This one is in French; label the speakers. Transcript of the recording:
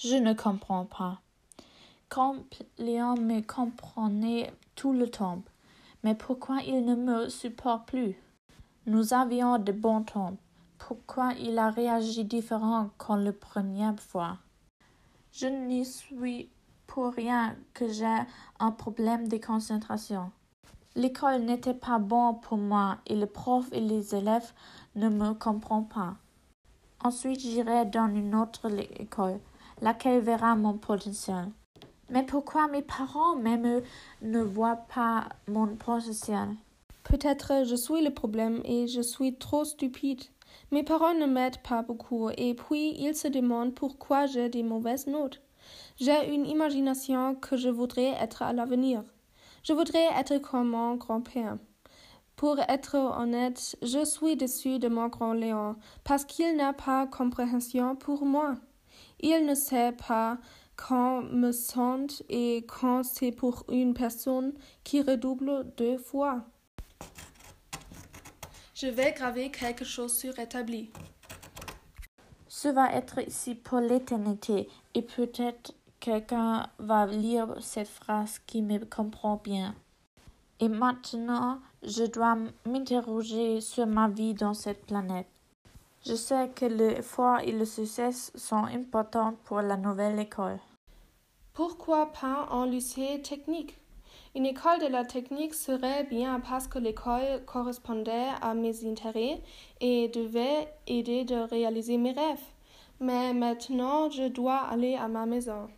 Speaker 1: Je ne comprends pas. Léon me comprenait tout le temps. Mais pourquoi il ne me supporte plus? Nous avions de bons temps. Pourquoi il a réagi différent qu'en la première fois? Je n'y suis pour rien que j'ai un problème de concentration. L'école n'était pas bon pour moi et les profs et les élèves ne me comprennent pas. Ensuite, j'irai dans une autre école, laquelle verra mon potentiel. Mais pourquoi mes parents même ne voient pas mon potentiel
Speaker 2: Peut-être je suis le problème et je suis trop stupide. Mes parents ne m'aident pas beaucoup et puis ils se demandent pourquoi j'ai des mauvaises notes. J'ai une imagination que je voudrais être à l'avenir. Je voudrais être comme mon grand-père. Pour être honnête, je suis déçu de mon grand Léon parce qu'il n'a pas compréhension pour moi. Il ne sait pas quand me sent et quand c'est pour une personne qui redouble deux fois. Je vais graver quelque chose sur établi.
Speaker 1: Ce va être ici pour l'éternité et peut-être quelqu'un va lire cette phrase qui me comprend bien. Et maintenant, je dois m'interroger sur ma vie dans cette planète. Je sais que l'effort et le succès sont importants pour la nouvelle école.
Speaker 2: Pourquoi pas un lycée technique? Une école de la technique serait bien parce que l'école correspondait à mes intérêts et devait aider de réaliser mes rêves. Mais maintenant, je dois aller à ma maison.